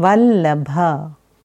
वल्लभ।